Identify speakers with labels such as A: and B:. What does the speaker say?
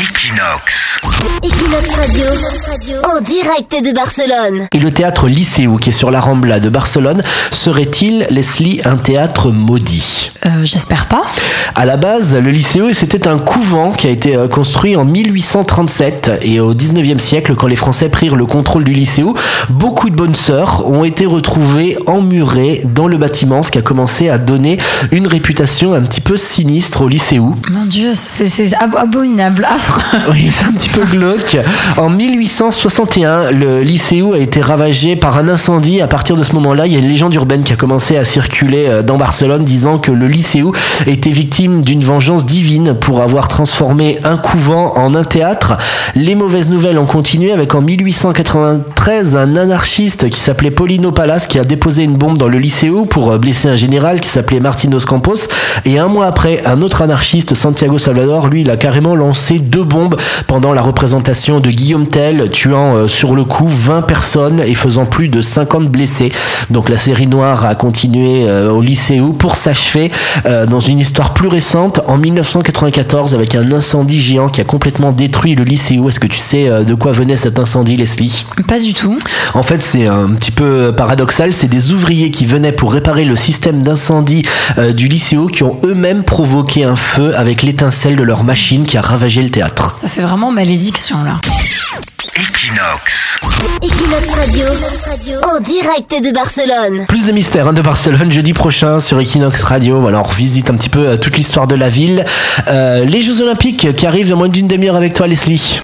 A: Equinox. Equinox Radio, en direct de Barcelone.
B: Et le théâtre Lycéo, qui est sur la Rambla de Barcelone, serait-il, Leslie, un théâtre maudit?
C: Euh, J'espère pas.
B: À la base, le Lycéo, c'était un couvent qui a été euh, construit en 1837. Et au 19e siècle, quand les Français prirent le contrôle du Lycéo, beaucoup de bonnes sœurs ont été retrouvées emmurées dans le bâtiment, ce qui a commencé à donner une réputation un petit peu sinistre au Lycéo.
C: Mon Dieu, c'est abominable,
B: Oui, c'est un petit peu glauque. En 1861, le Lycéo a été ravagé par un incendie. À partir de ce moment-là, il y a une légende urbaine qui a commencé à circuler euh, dans Barcelone disant que le Lycéo était victime d'une vengeance divine pour avoir transformé un couvent en un théâtre. Les mauvaises nouvelles ont continué avec en 1893 un anarchiste qui s'appelait Paulino Palas qui a déposé une bombe dans le Lycéo pour euh, blesser un général qui s'appelait Martinos Campos. Et un mois après, un autre anarchiste, Santiago Salvador, lui, il a carrément lancé deux bombes pendant la représentation de Guillaume Tell, tuant euh, sur le coup 20 personnes et faisant plus de 50 blessés. Donc la série noire a continué euh, au Lycéo pour s'achever euh, dans une histoire plus récente en 1994 avec un incendie géant qui a complètement détruit le Lycéo. Est-ce que tu sais de quoi venait cet incendie, Leslie?
C: Pas du tout.
B: En fait, c'est un petit peu paradoxal. C'est des ouvriers qui venaient pour réparer le système d'incendie du Lycéo qui ont eux-mêmes provoqué un feu avec l'étincelle de leur machine qui a ravagé le théâtre.
C: Ça fait vraiment malédiction là.
A: Equinox. Equinox Radio, en direct de Barcelone.
B: Plus de mystères hein, de Barcelone jeudi prochain sur Equinox Radio. Voilà, on revisite un petit peu euh, toute l'histoire de la ville. Euh, les Jeux Olympiques qui arrivent dans moins d'une demi-heure avec toi, Leslie.